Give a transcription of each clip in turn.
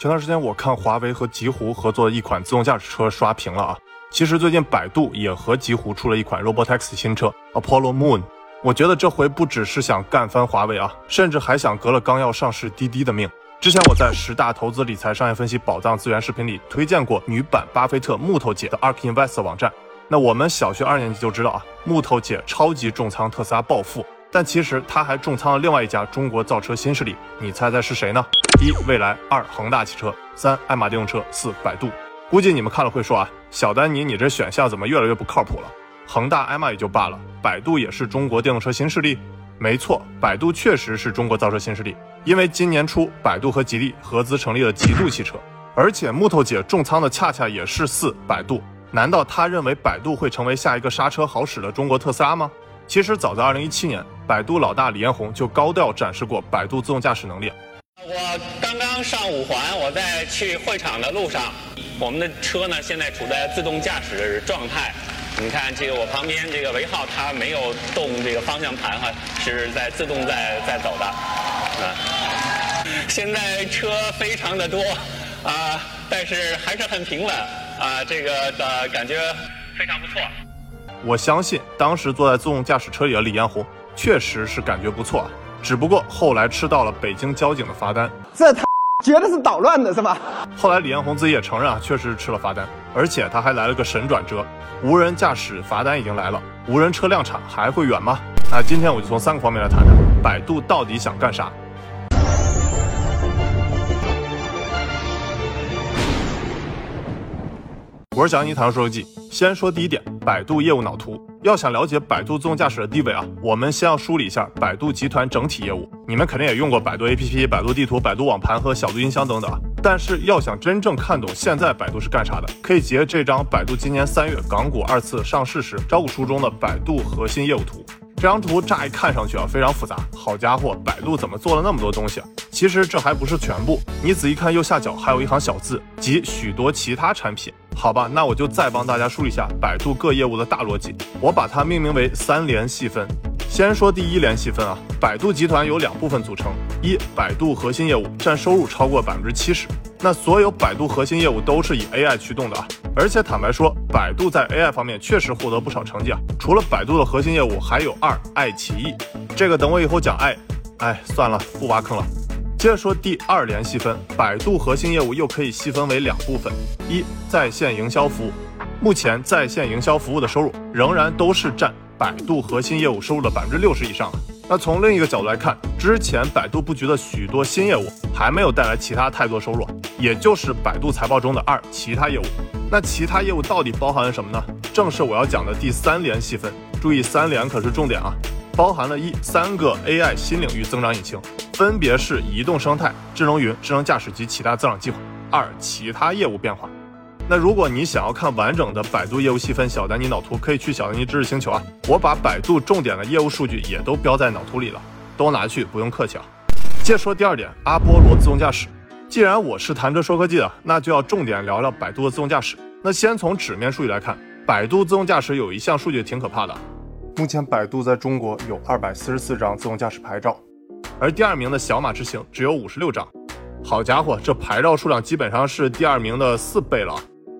前段时间我看华为和极狐合作的一款自动驾驶车刷屏了啊。其实最近百度也和极狐出了一款 RoboTax 新车 Apollo Moon。我觉得这回不只是想干翻华为啊，甚至还想革了刚要上市滴滴的命。之前我在十大投资理财商业分析宝藏资源视频里推荐过女版巴菲特木头姐的 Ark Invest 网站。那我们小学二年级就知道啊，木头姐超级重仓特斯拉暴富，但其实她还重仓了另外一家中国造车新势力，你猜猜是谁呢？一蔚来，二恒大汽车，三爱玛电动车，四百度。估计你们看了会说啊，小丹尼，你这选项怎么越来越不靠谱了？恒大、爱玛也就罢了，百度也是中国电动车新势力？没错，百度确实是中国造车新势力，因为今年初百度和吉利合资成立了极度汽车，而且木头姐重仓的恰恰也是四百度。难道他认为百度会成为下一个刹车好使的中国特斯拉吗？其实早在二零一七年，百度老大李彦宏就高调展示过百度自动驾驶能力。上五环，我在去会场的路上，我们的车呢现在处在自动驾驶状态。你看这个我旁边这个维浩，他没有动这个方向盘哈，是在自动在在走的。啊，现在车非常的多啊，但是还是很平稳。啊，这个的感觉非常不错。我相信当时坐在自动驾驶车里的李彦宏确实是感觉不错，只不过后来吃到了北京交警的罚单。这他绝对是捣乱的，是吧？后来李彦宏自己也承认啊，确实是吃了罚单，而且他还来了个神转折，无人驾驶罚单已经来了，无人车量产还会远吗？那今天我就从三个方面来谈谈，百度到底想干啥。我是小尼，谈说车技。先说第一点，百度业务脑图。要想了解百度自动驾驶的地位啊，我们先要梳理一下百度集团整体业务。你们肯定也用过百度 APP、百度地图、百度网盘和小度音箱等等啊。但是要想真正看懂现在百度是干啥的，可以截这张百度今年三月港股二次上市时招股书中的百度核心业务图。这张图乍一看上去啊非常复杂，好家伙，百度怎么做了那么多东西啊？其实这还不是全部，你仔细看右下角还有一行小字，及许多其他产品。好吧，那我就再帮大家梳理一下百度各业务的大逻辑，我把它命名为三联细分。先说第一联细分啊，百度集团由两部分组成，一百度核心业务占收入超过百分之七十，那所有百度核心业务都是以 AI 驱动的啊，而且坦白说，百度在 AI 方面确实获得不少成绩啊。除了百度的核心业务，还有二爱奇艺，这个等我以后讲爱，哎，算了，不挖坑了。接着说第二联细分，百度核心业务又可以细分为两部分：一在线营销服务，目前在线营销服务的收入仍然都是占百度核心业务收入的百分之六十以上。那从另一个角度来看，之前百度布局的许多新业务还没有带来其他太多收入，也就是百度财报中的二其他业务。那其他业务到底包含了什么呢？正是我要讲的第三联细分。注意，三联可是重点啊，包含了一三个 AI 新领域增长引擎。分别是移动生态、智能云、智能驾驶及其他增长计划。二、其他业务变化。那如果你想要看完整的百度业务细分，小丹尼脑图可以去小丹尼知识星球啊，我把百度重点的业务数据也都标在脑图里了，都拿去，不用客气啊。接着说第二点，阿波罗自动驾驶。既然我是谈车说科技的，那就要重点聊聊百度的自动驾驶。那先从纸面数据来看，百度自动驾驶有一项数据挺可怕的，目前百度在中国有二百四十四张自动驾驶牌照。而第二名的小马智行只有五十六张，好家伙，这牌照数量基本上是第二名的四倍了。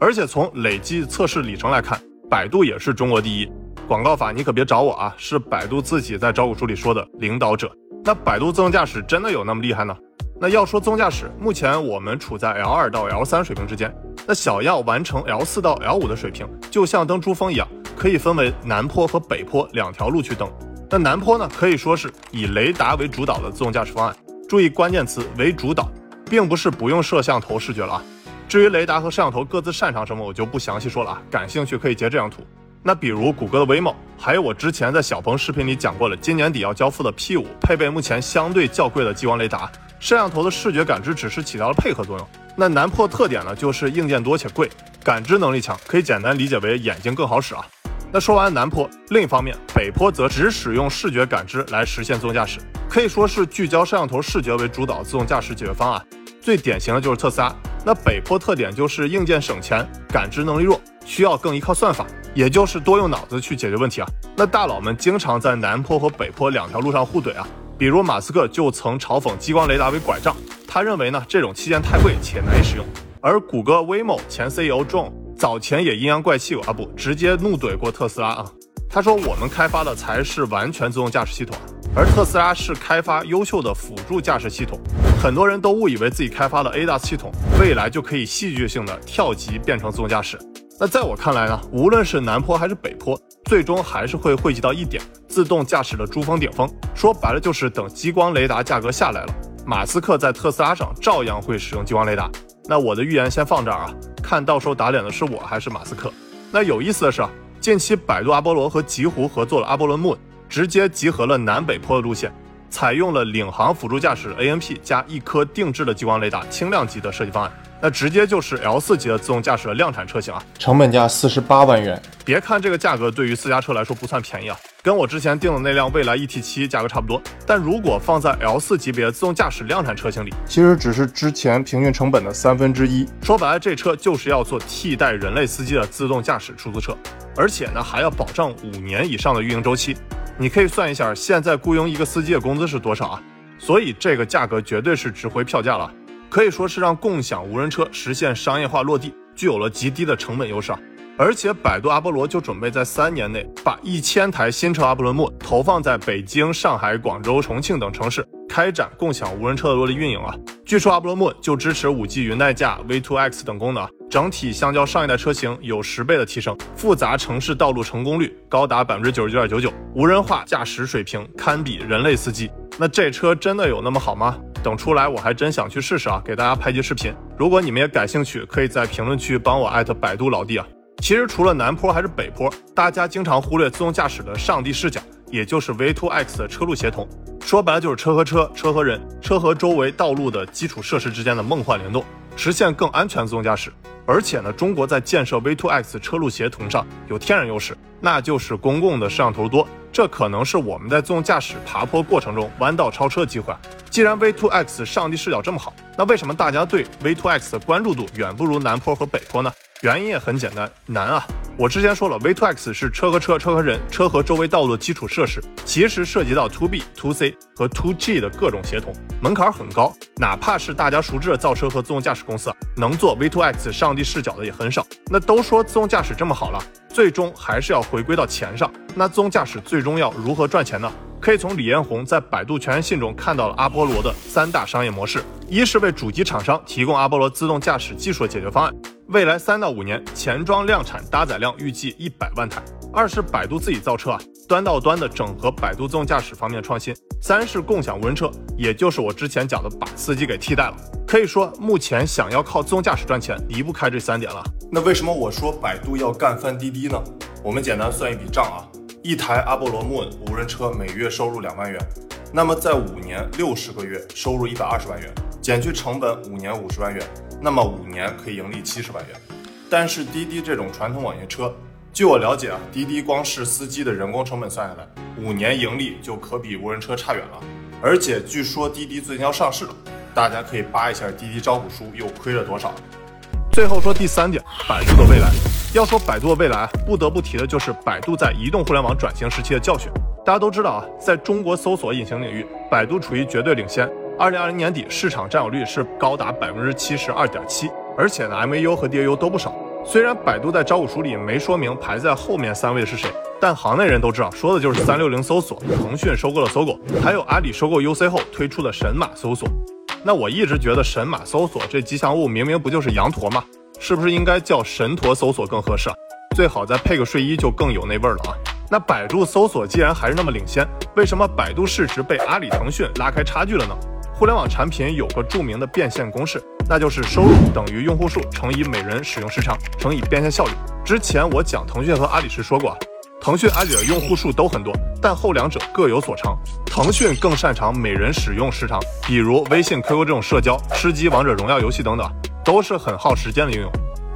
而且从累计测试里程来看，百度也是中国第一。广告法你可别找我啊，是百度自己在招股书里说的领导者。那百度自动驾驶真的有那么厉害呢？那要说自动驾驶，目前我们处在 L 二到 L 三水平之间。那想要完成 L 四到 L 五的水平，就像登珠峰一样，可以分为南坡和北坡两条路去登。那南坡呢，可以说是以雷达为主导的自动驾驶方案。注意关键词为主导，并不是不用摄像头视觉了啊。至于雷达和摄像头各自擅长什么，我就不详细说了啊。感兴趣可以截这张图。那比如谷歌的 Waymo，还有我之前在小鹏视频里讲过了，今年底要交付的 P5，配备目前相对较贵的激光雷达，摄像头的视觉感知只是起到了配合作用。那南坡特点呢，就是硬件多且贵，感知能力强，可以简单理解为眼睛更好使啊。那说完南坡，另一方面，北坡则只使用视觉感知来实现自动驾驶，可以说是聚焦摄像头视觉为主导自动驾驶解决方案。最典型的就是特斯拉。那北坡特点就是硬件省钱，感知能力弱，需要更依靠算法，也就是多用脑子去解决问题啊。那大佬们经常在南坡和北坡两条路上互怼啊，比如马斯克就曾嘲讽激光雷达为拐杖。他认为呢，这种器件太贵且难以使用。而谷歌 Waymo 前 CEO John 早前也阴阳怪气啊不，直接怒怼过特斯拉啊。他说我们开发的才是完全自动驾驶系统，而特斯拉是开发优秀的辅助驾驶系统。很多人都误以为自己开发的 ADAS 系统未来就可以戏剧性的跳级变成自动驾驶。那在我看来呢，无论是南坡还是北坡，最终还是会汇集到一点：自动驾驶的珠峰顶峰。说白了就是等激光雷达价格下来了，马斯克在特斯拉上照样会使用激光雷达。那我的预言先放这儿啊，看到时候打脸的是我还是马斯克。那有意思的是啊，近期百度阿波罗和极狐合作了阿波罗 Moon，直接集合了南北坡的路线。采用了领航辅助驾驶 ANP 加一颗定制的激光雷达，轻量级的设计方案，那直接就是 L 四级的自动驾驶的量产车型啊，成本价四十八万元。别看这个价格对于私家车来说不算便宜啊，跟我之前订的那辆蔚来 ET 七价格差不多，但如果放在 L 四级别的自动驾驶量产车型里，其实只是之前平均成本的三分之一。说白了，这车就是要做替代人类司机的自动驾驶出租车，而且呢还要保障五年以上的运营周期。你可以算一下，现在雇佣一个司机的工资是多少啊？所以这个价格绝对是值回票价了，可以说是让共享无人车实现商业化落地，具有了极低的成本优势。而且百度阿波罗就准备在三年内把一千台新车阿波罗木投放在北京、上海、广州、重庆等城市，开展共享无人车的落地运营啊。据说阿波罗木就支持 5G 云代驾、V2X 等功能，整体相较上一代车型有十倍的提升，复杂城市道路成功率高达百分之九十九点九九，无人化驾驶水平堪比人类司机。那这车真的有那么好吗？等出来我还真想去试试啊，给大家拍期视频。如果你们也感兴趣，可以在评论区帮我艾特百度老弟啊。其实除了南坡还是北坡，大家经常忽略自动驾驶的上帝视角，也就是 V2X 的车路协同。说白了就是车和车、车和人、车和周围道路的基础设施之间的梦幻联动，实现更安全自动驾驶。而且呢，中国在建设 V2X 车路协同上有天然优势，那就是公共的摄像头多。这可能是我们在自动驾驶爬坡过程中弯道超车的机会。既然 V2X 上帝视角这么好，那为什么大家对 V2X 的关注度远不如南坡和北坡呢？原因也很简单，难啊！我之前说了，V2X 是车和车、车和人、车和周围道路的基础设施，其实涉及到 To B、To C 和 To G 的各种协同，门槛很高。哪怕是大家熟知的造车和自动驾驶公司，能做 V2X 上帝视角的也很少。那都说自动驾驶这么好了，最终还是要回归到钱上。那自动驾驶最终要如何赚钱呢？可以从李彦宏在百度全员信中看到了阿波罗的三大商业模式：一是为主机厂商提供阿波罗自动驾驶技术的解决方案。未来三到五年前装量产搭载量预计一百万台。二是百度自己造车啊，端到端的整合百度自动驾驶方面的创新。三是共享无人车，也就是我之前讲的把司机给替代了。可以说，目前想要靠自动驾驶赚钱，离不开这三点了。那为什么我说百度要干翻滴滴呢？我们简单算一笔账啊，一台阿波罗 Moon 无人车每月收入两万元，那么在五年六十个月收入一百二十万元，减去成本五年五十万元。那么五年可以盈利七十万元，但是滴滴这种传统网约车，据我了解啊，滴滴光是司机的人工成本算下来，五年盈利就可比无人车差远了。而且据说滴滴最近要上市了，大家可以扒一下滴滴招股书又亏了多少。最后说第三点，百度的未来。要说百度的未来，不得不提的就是百度在移动互联网转型时期的教训。大家都知道啊，在中国搜索引擎领域，百度处于绝对领先。二零二零年底，市场占有率是高达百分之七十二点七，而且呢，MAU 和 DAU 都不少。虽然百度在招股书里没说明排在后面三位是谁，但行内人都知道，说的就是三六零搜索。腾讯收购了搜狗，还有阿里收购 UC 后推出的神马搜索。那我一直觉得神马搜索这吉祥物明明不就是羊驼吗？是不是应该叫神驼搜索更合适啊？最好再配个睡衣就更有那味儿了啊！那百度搜索既然还是那么领先，为什么百度市值被阿里、腾讯拉开差距了呢？互联网产品有个著名的变现公式，那就是收入等于用户数乘以每人使用时长乘以变现效率。之前我讲腾讯和阿里时说过，腾讯、阿里的用户数都很多，但后两者各有所长。腾讯更擅长每人使用时长，比如微信、QQ 这种社交、吃鸡、王者荣耀游戏等等，都是很耗时间的应用。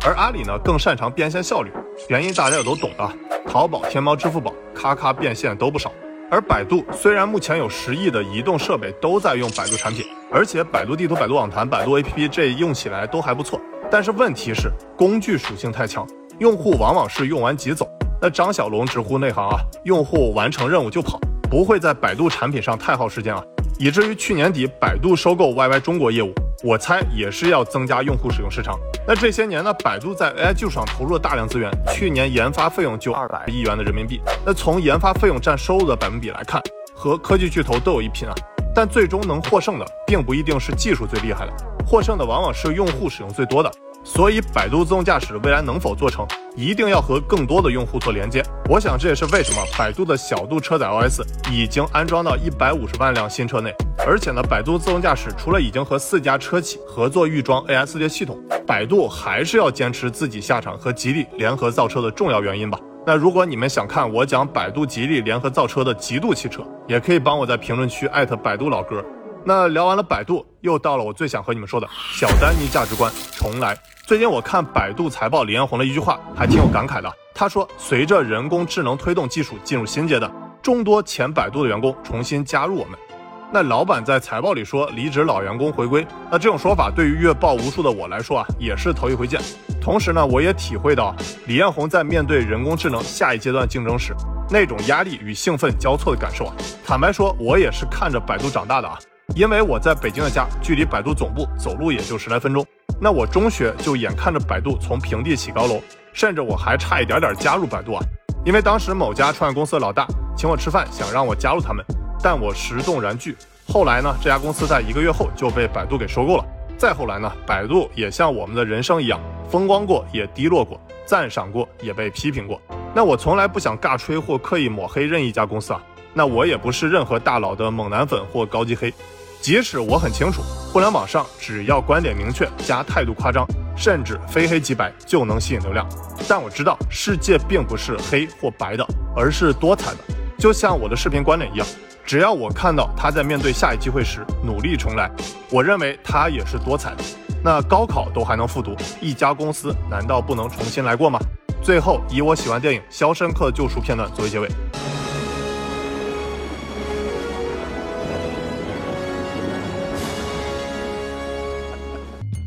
而阿里呢，更擅长变现效率，原因大家也都懂的，淘宝、天猫、支付宝，咔咔变现都不少。而百度虽然目前有十亿的移动设备都在用百度产品，而且百度地图、百度网盘、百度 APP 这用起来都还不错，但是问题是工具属性太强，用户往往是用完即走。那张小龙直呼内行啊，用户完成任务就跑，不会在百度产品上太耗时间啊，以至于去年底百度收购 YY 中国业务，我猜也是要增加用户使用时长。那这些年呢，百度在 AI 技术上投入了大量资源，去年研发费用就二百亿元的人民币。那从研发费用占收入的百分比来看，和科技巨头都有一拼啊。但最终能获胜的，并不一定是技术最厉害的，获胜的往往是用户使用最多的。所以，百度自动驾驶未来能否做成，一定要和更多的用户做连接。我想这也是为什么百度的小度车载 OS 已经安装到一百五十万辆新车内。而且呢，百度自动驾驶除了已经和四家车企合作预装 AI 四系统，百度还是要坚持自己下场和吉利联合造车的重要原因吧。那如果你们想看我讲百度吉利联合造车的极度汽车，也可以帮我在评论区艾特百度老哥。那聊完了百度，又到了我最想和你们说的小丹尼价值观重来。最近我看百度财报，李彦宏的一句话还挺有感慨的。他说，随着人工智能推动技术进入新阶段，众多前百度的员工重新加入我们。那老板在财报里说离职老员工回归，那这种说法对于月报无数的我来说啊，也是头一回见。同时呢，我也体会到李彦宏在面对人工智能下一阶段竞争时那种压力与兴奋交错的感受啊。坦白说，我也是看着百度长大的啊，因为我在北京的家距离百度总部走路也就十来分钟。那我中学就眼看着百度从平地起高楼，甚至我还差一点点加入百度啊！因为当时某家创业公司的老大请我吃饭，想让我加入他们，但我实动然拒。后来呢，这家公司在一个月后就被百度给收购了。再后来呢，百度也像我们的人生一样，风光过也低落过，赞赏过也被批评过。那我从来不想尬吹或刻意抹黑任意一家公司啊！那我也不是任何大佬的猛男粉或高级黑。即使我很清楚，互联网上只要观点明确加态度夸张，甚至非黑即白就能吸引流量，但我知道世界并不是黑或白的，而是多彩的。就像我的视频观点一样，只要我看到他在面对下一机会时努力重来，我认为他也是多彩的。那高考都还能复读，一家公司难道不能重新来过吗？最后以我喜欢电影《肖申克救赎》片段作为结尾。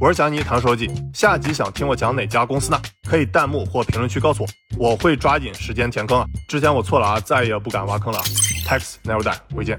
我是小尼唐书记，下集想听我讲哪家公司呢？可以弹幕或评论区告诉我，我会抓紧时间填坑啊！之前我错了啊，再也不敢挖坑了。Tax never die，回见。